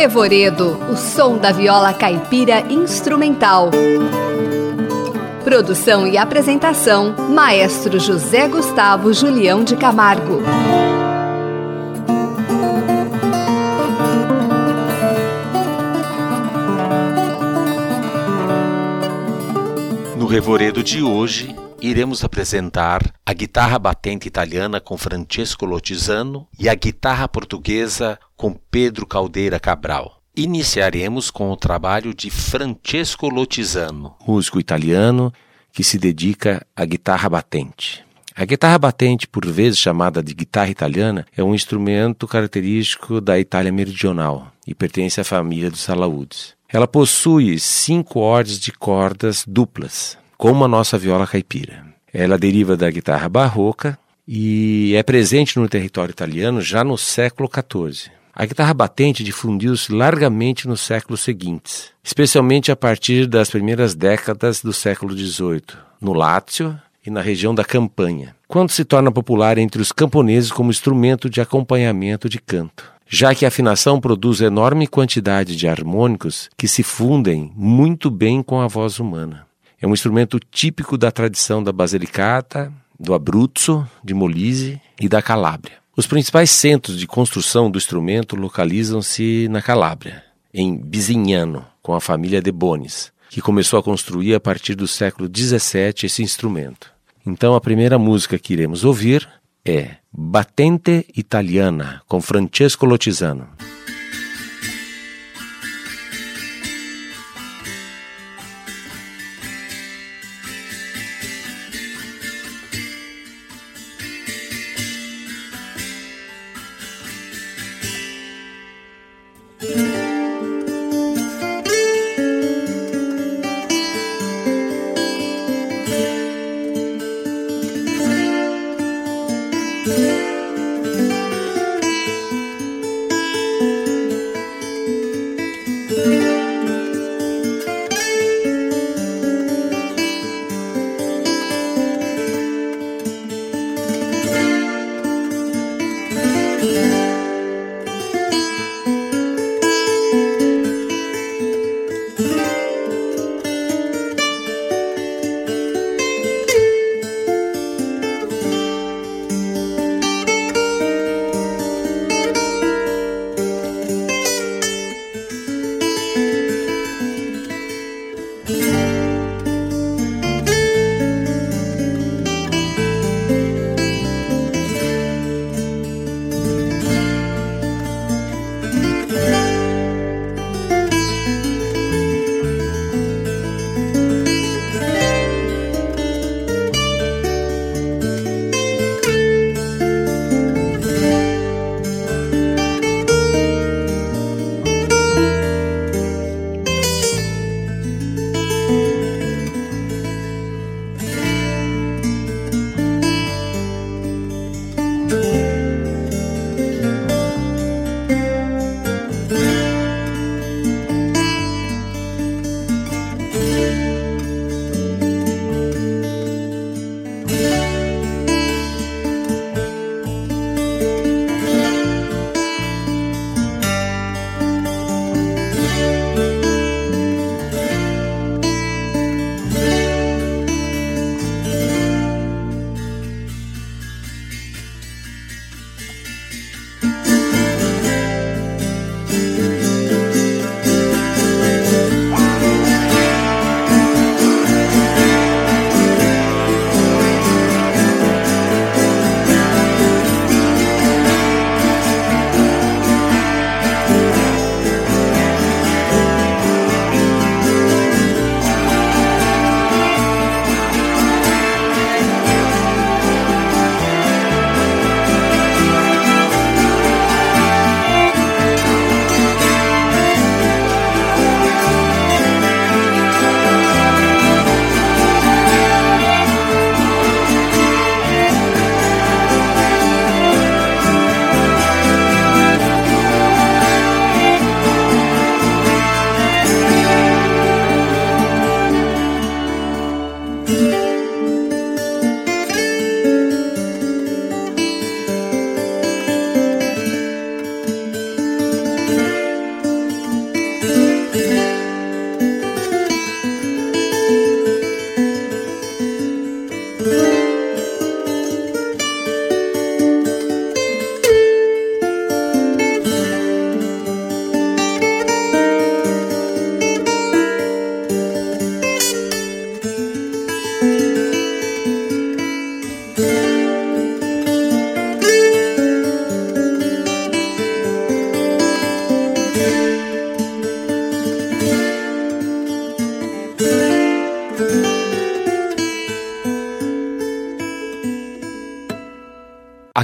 Revoredo, o som da viola caipira instrumental. Produção e apresentação: Maestro José Gustavo Julião de Camargo. No Revoredo de hoje, iremos apresentar a guitarra batente italiana com Francesco Lotizano e a guitarra portuguesa com Pedro Caldeira Cabral. Iniciaremos com o trabalho de Francesco Lotizano, músico italiano que se dedica à guitarra batente. A guitarra batente, por vezes chamada de guitarra italiana, é um instrumento característico da Itália meridional e pertence à família dos alaúdes. Ela possui cinco ordens de cordas duplas, como a nossa viola caipira. Ela deriva da guitarra barroca e é presente no território italiano já no século XIV. A guitarra batente difundiu-se largamente nos séculos seguintes, especialmente a partir das primeiras décadas do século XVIII, no Lácio e na região da Campanha, quando se torna popular entre os camponeses como instrumento de acompanhamento de canto, já que a afinação produz enorme quantidade de harmônicos que se fundem muito bem com a voz humana. É um instrumento típico da tradição da Basilicata, do Abruzzo, de Molise e da Calábria. Os principais centros de construção do instrumento localizam-se na Calábria, em Bisignano, com a família de Bonis, que começou a construir a partir do século XVII esse instrumento. Então a primeira música que iremos ouvir é Batente Italiana, com Francesco Lotizano.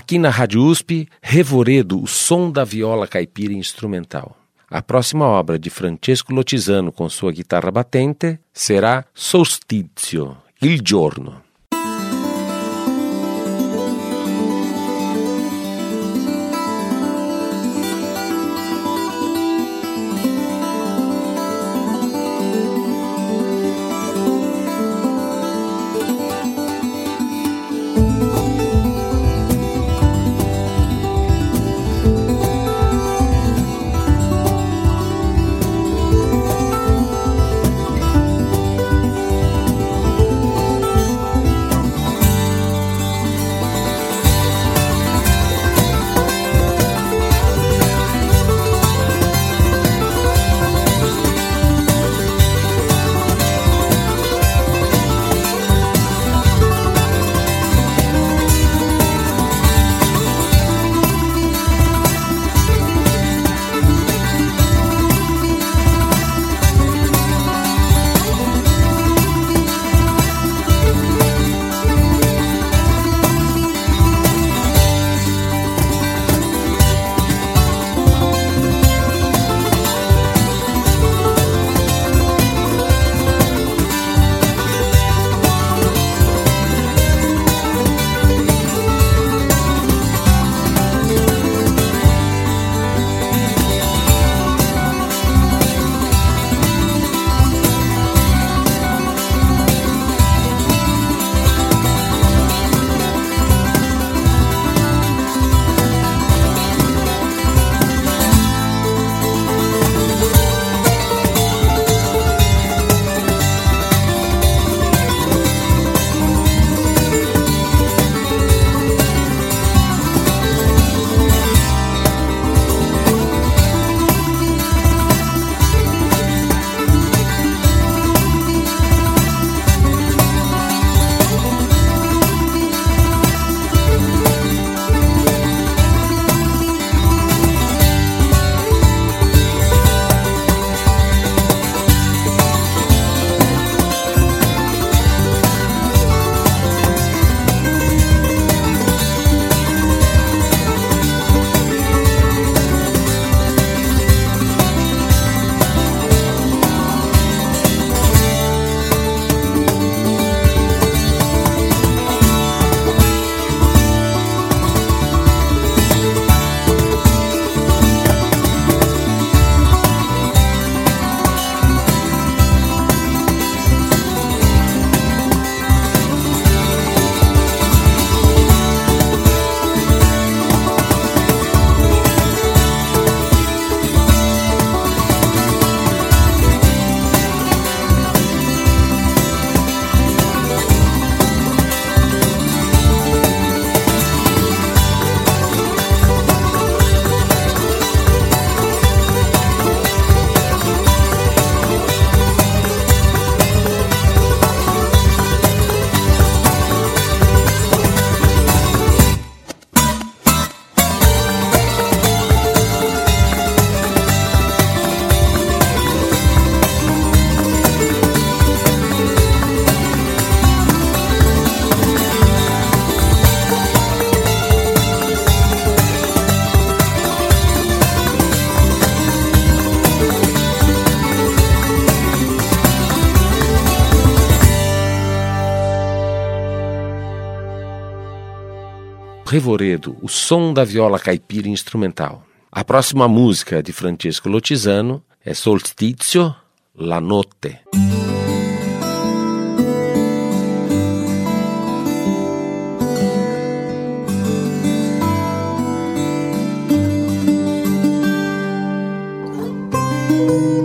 Aqui na Rádio USP, Revoredo, o som da viola caipira instrumental. A próxima obra de Francesco Lotizano com sua guitarra batente será Solstizio, Il Giorno. Revoredo, o som da viola caipira instrumental. A próxima música é de Francesco Lotizano é Solstizio, La Notte. thank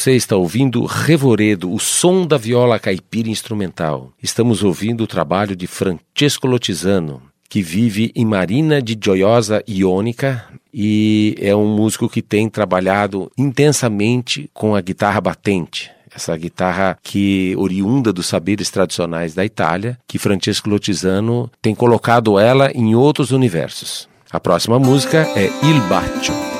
Você está ouvindo Revoredo, o som da viola caipira instrumental. Estamos ouvindo o trabalho de Francesco Lotizano, que vive em Marina de Gioiosa Iônica e é um músico que tem trabalhado intensamente com a guitarra batente essa guitarra que oriunda dos saberes tradicionais da Itália, que Francesco Lotizano tem colocado ela em outros universos. A próxima música é Il Baccio.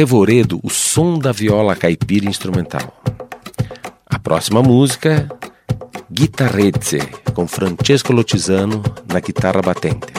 Revoredo, o som da viola caipira instrumental. A próxima música, Guitarrezze, com Francesco Lotizano na guitarra batente.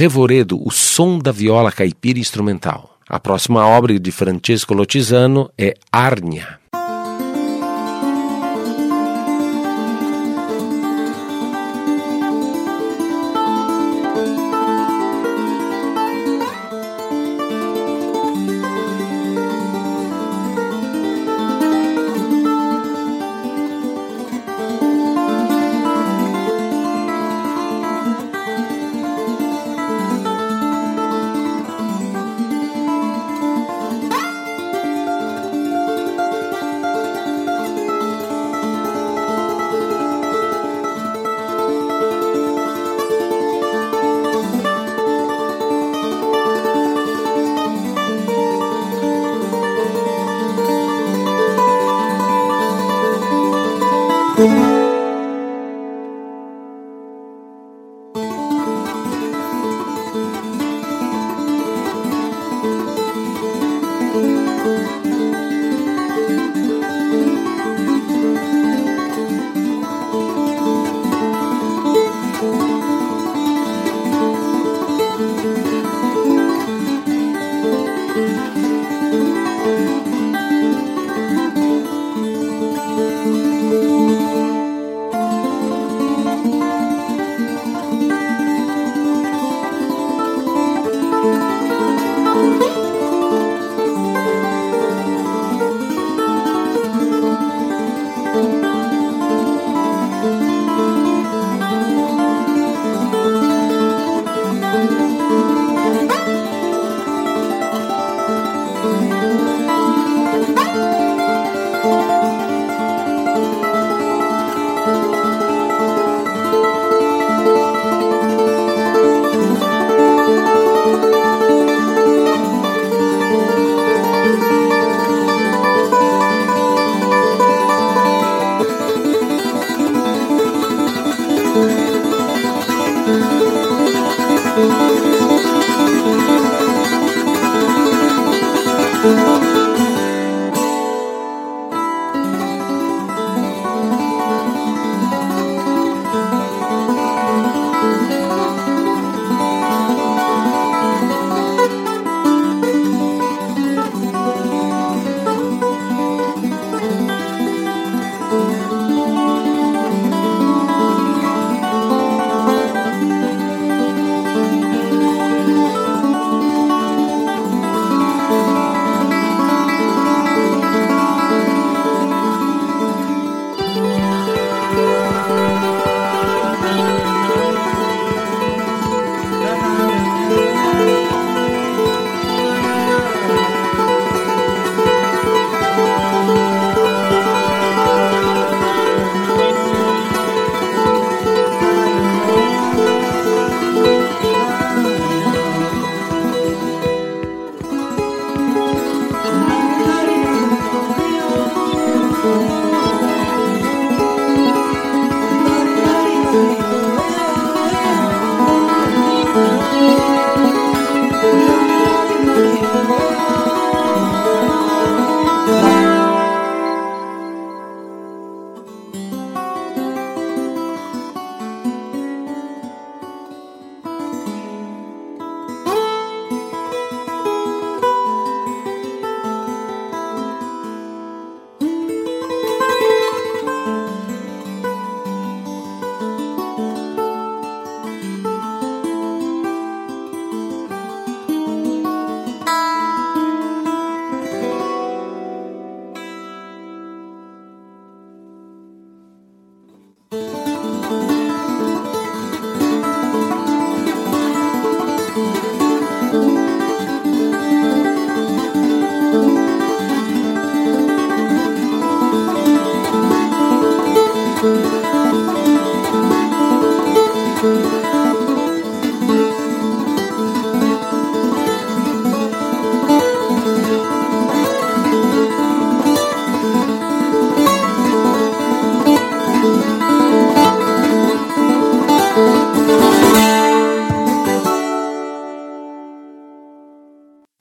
Revoredo, o som da viola caipira instrumental. A próxima obra de Francesco Lotizano é Arnia.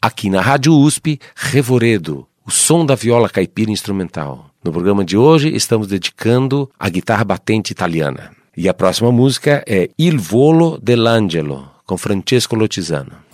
Aqui na Rádio USP, Revoredo, o som da viola caipira instrumental. No programa de hoje estamos dedicando à guitarra batente italiana. E a próxima música é Il Volo dell'Angelo, com Francesco Lotizano.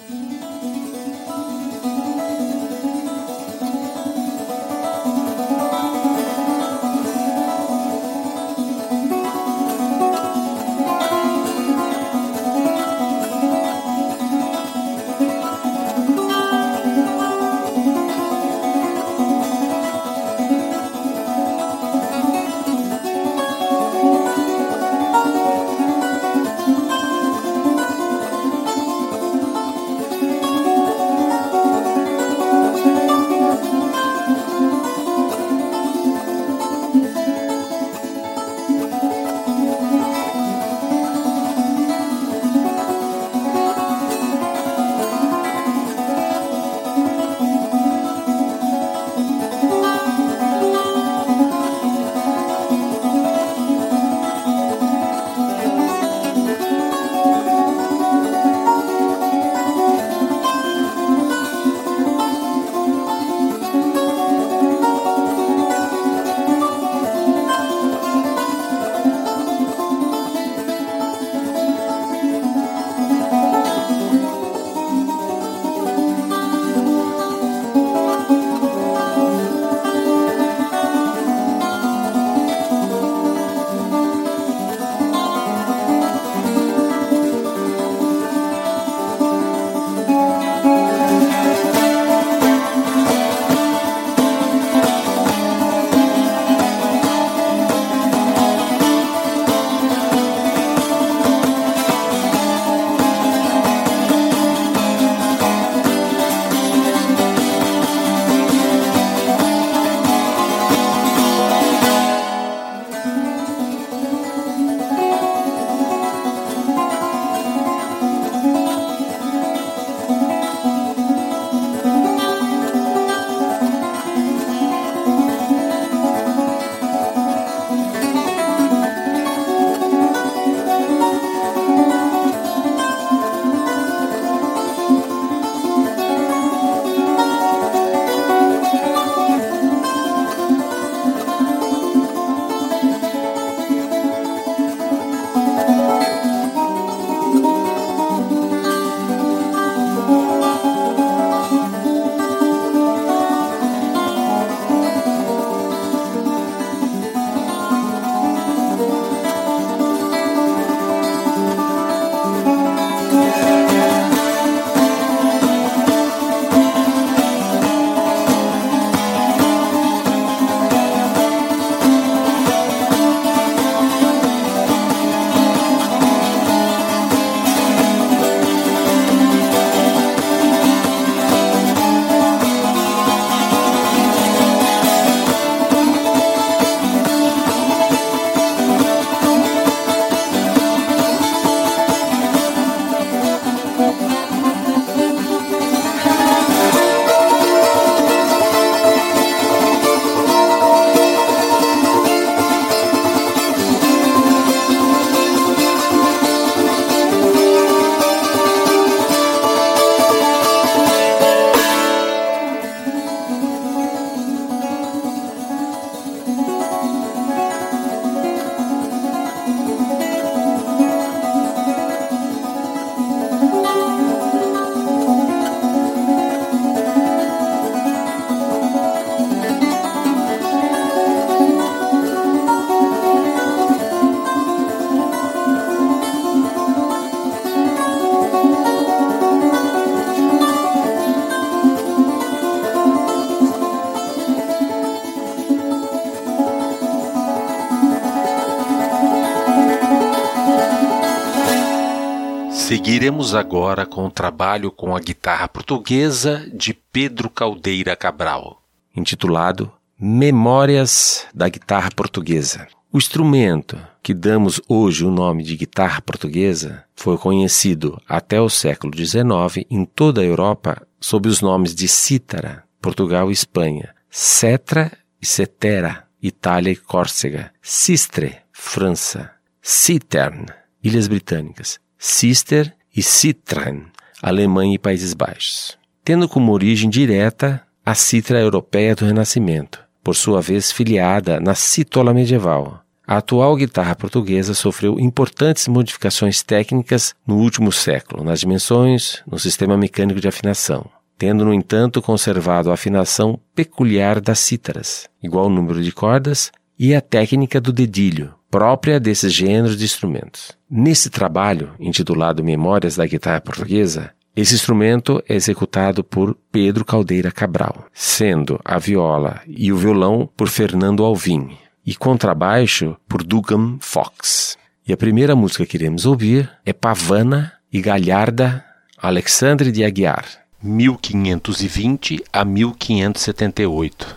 Seguiremos agora com o trabalho com a guitarra portuguesa de Pedro Caldeira Cabral, intitulado Memórias da Guitarra Portuguesa. O instrumento que damos hoje o nome de guitarra portuguesa foi conhecido até o século XIX em toda a Europa sob os nomes de cítara, Portugal e Espanha, cetra e cetera, Itália e Córcega, sistre, França, citern, Ilhas Britânicas, sister e Citroën, Alemanha e Países Baixos, tendo como origem direta a citra europeia do Renascimento, por sua vez filiada na cítola medieval, A atual guitarra portuguesa sofreu importantes modificações técnicas no último século, nas dimensões, no sistema mecânico de afinação, tendo, no entanto, conservado a afinação peculiar das cítaras, igual número de cordas, e a técnica do dedilho, própria desses gêneros de instrumentos. Nesse trabalho, intitulado Memórias da Guitarra Portuguesa, esse instrumento é executado por Pedro Caldeira Cabral, sendo a viola e o violão por Fernando Alvim e contrabaixo por Dugan Fox. E a primeira música que iremos ouvir é Pavana e Galharda Alexandre de Aguiar, 1520 a 1578.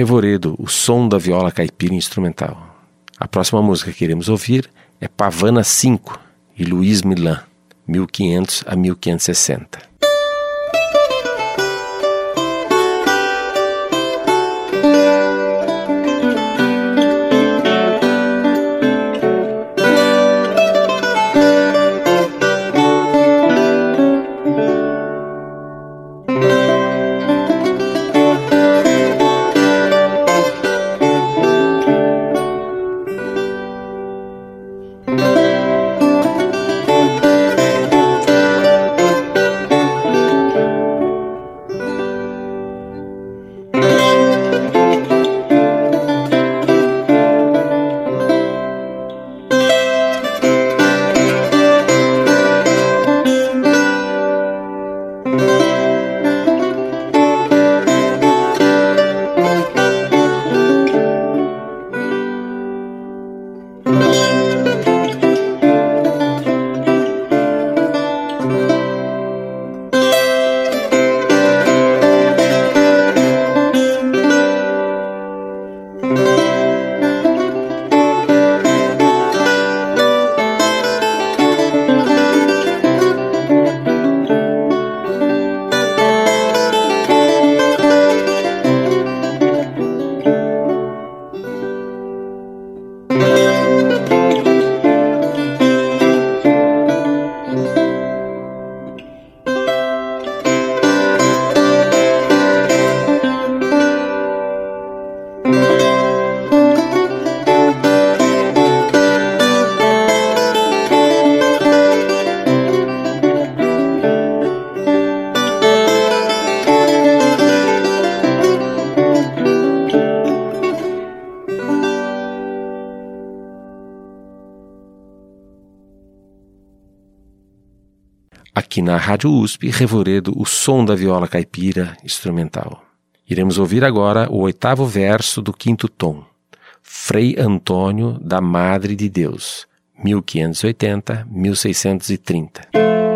Revoredo, o som da viola caipira instrumental. A próxima música que iremos ouvir é Pavana 5, e Luiz Milan, 1500 a 1560. Aqui na Rádio USP, Revoredo, o som da viola caipira instrumental. Iremos ouvir agora o oitavo verso do quinto tom, Frei Antônio da Madre de Deus, 1580-1630.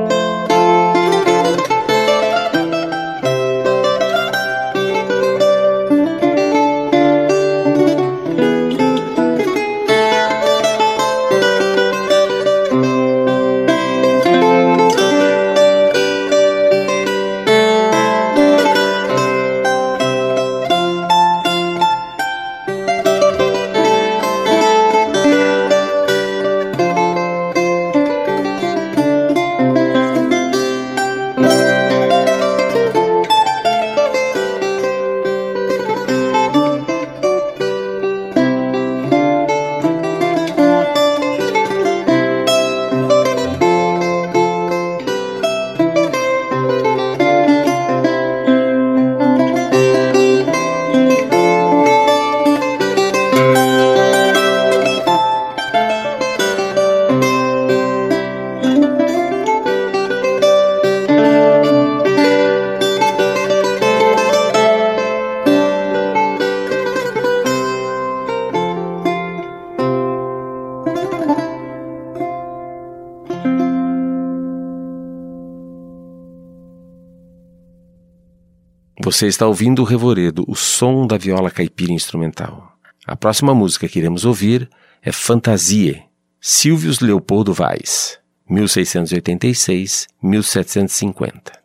Você está ouvindo o Revoredo, o som da viola caipira instrumental. A próxima música que iremos ouvir é Fantasie, Silvius Leopoldo Vaz, 1686-1750.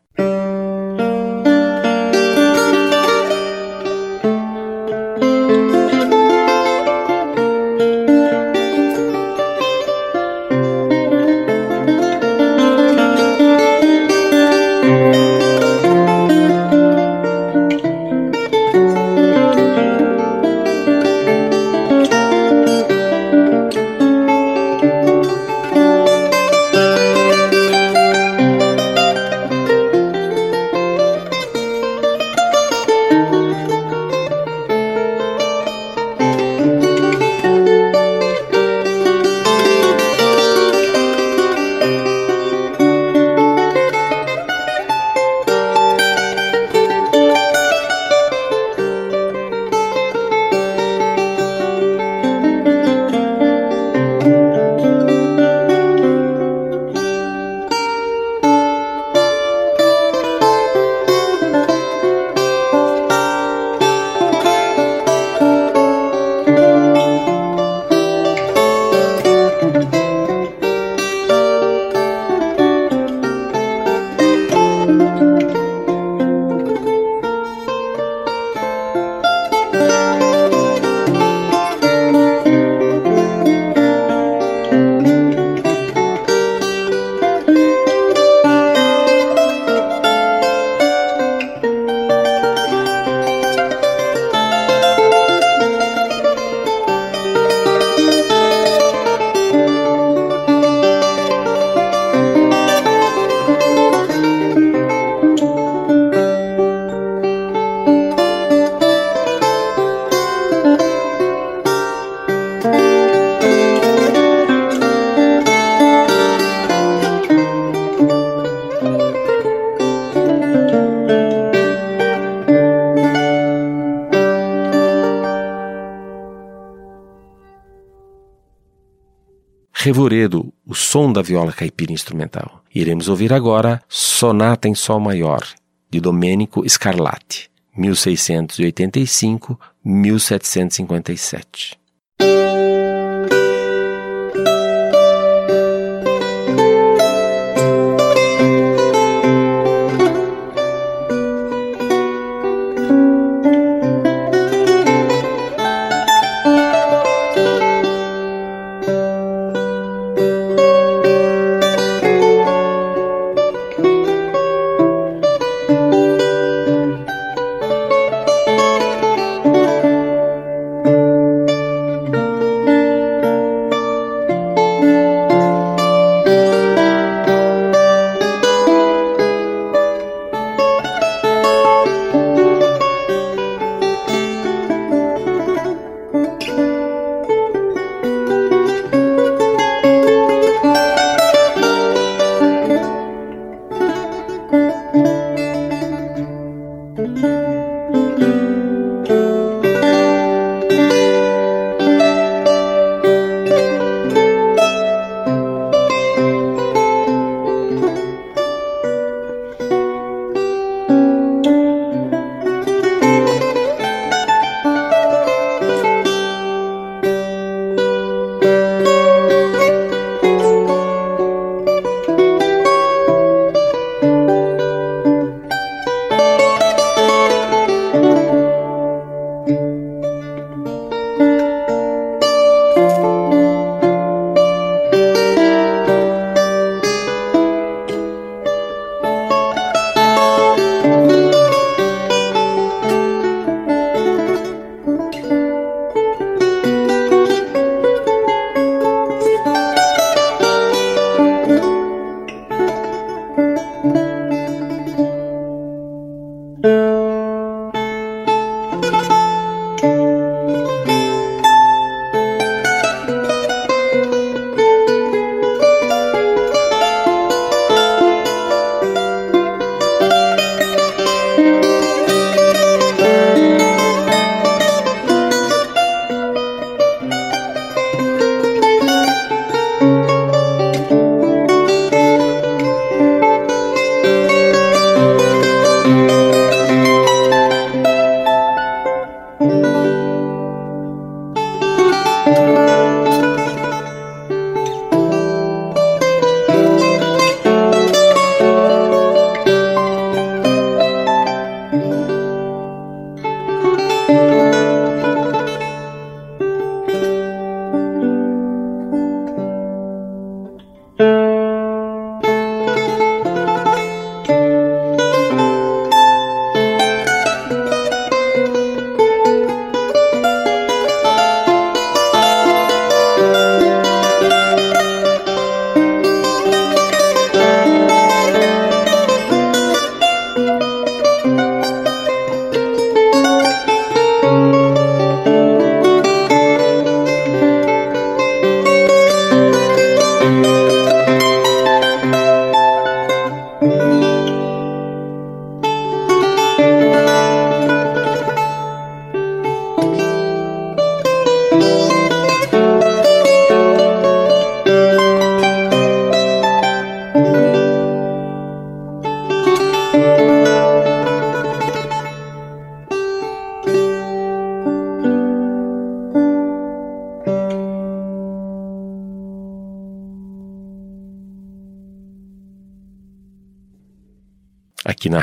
Revoredo, o som da viola caipira instrumental. Iremos ouvir agora Sonata em Sol Maior, de Domenico Scarlatti, 1685-1757.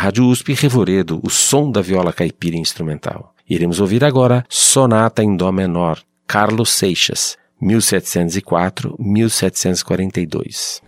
Rádio USP, Revoredo, o som da viola caipira instrumental. Iremos ouvir agora Sonata em Dó Menor, Carlos Seixas, 1704-1742.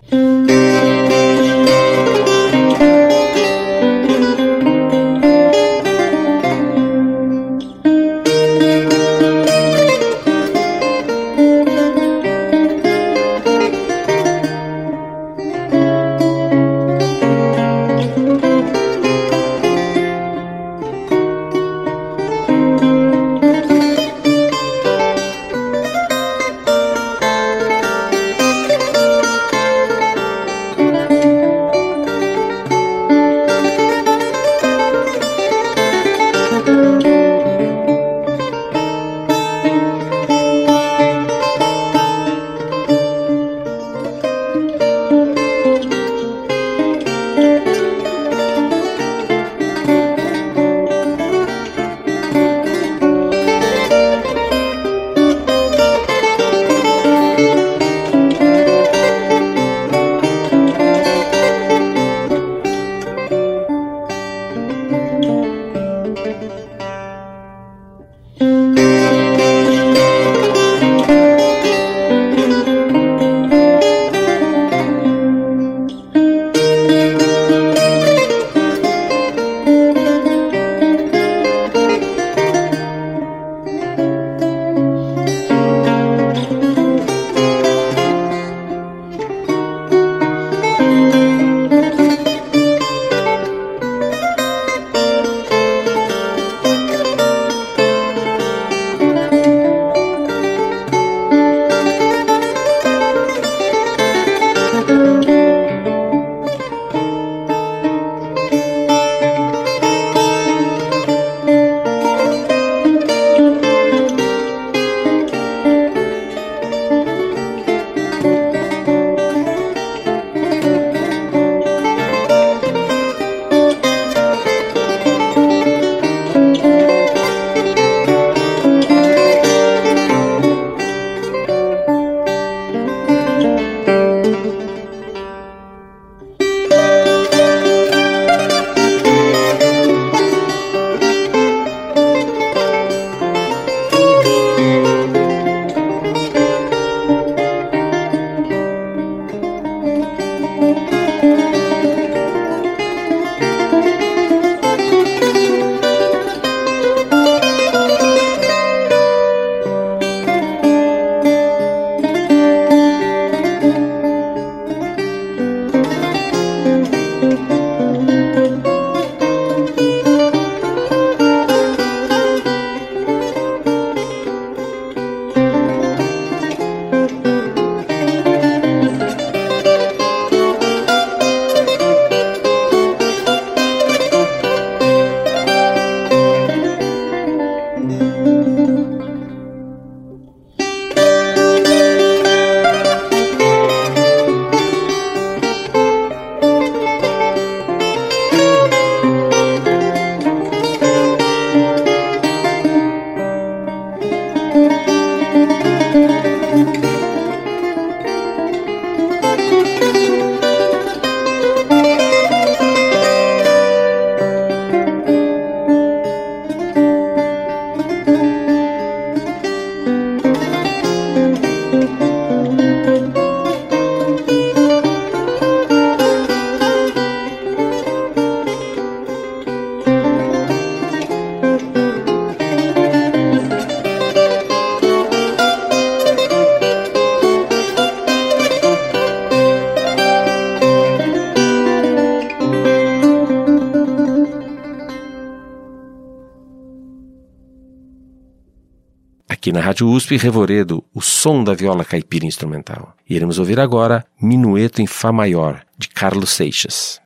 Rádio USP Revoredo, o som da viola caipira instrumental. Iremos ouvir agora Minueto em Fá Maior, de Carlos Seixas.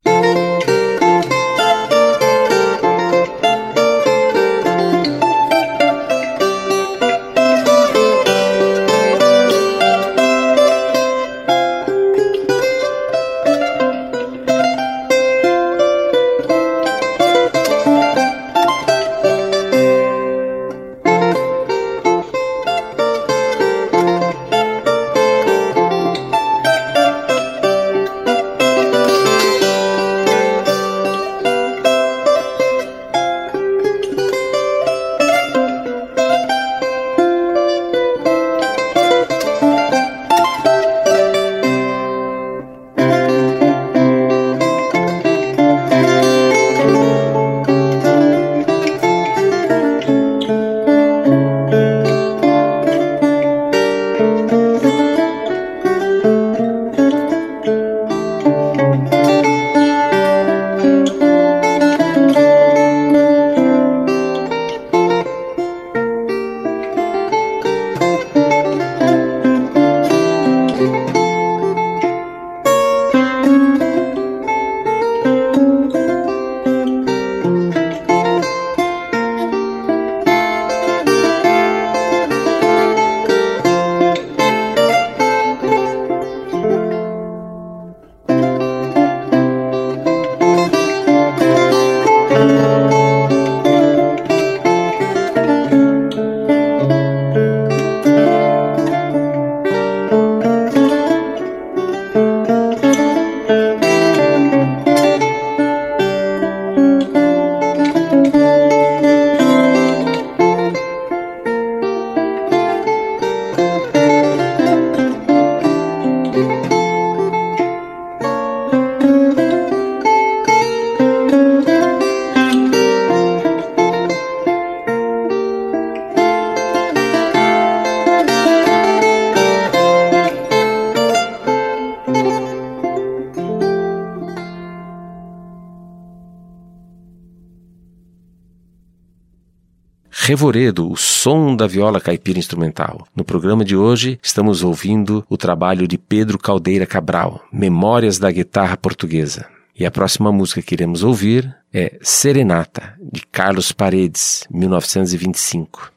Revoredo, o som da viola caipira instrumental. No programa de hoje, estamos ouvindo o trabalho de Pedro Caldeira Cabral, Memórias da Guitarra Portuguesa. E a próxima música que iremos ouvir é Serenata, de Carlos Paredes, 1925.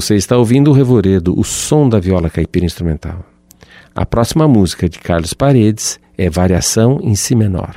Você está ouvindo o Revoredo, o som da viola caipira instrumental. A próxima música de Carlos Paredes é Variação em Si menor.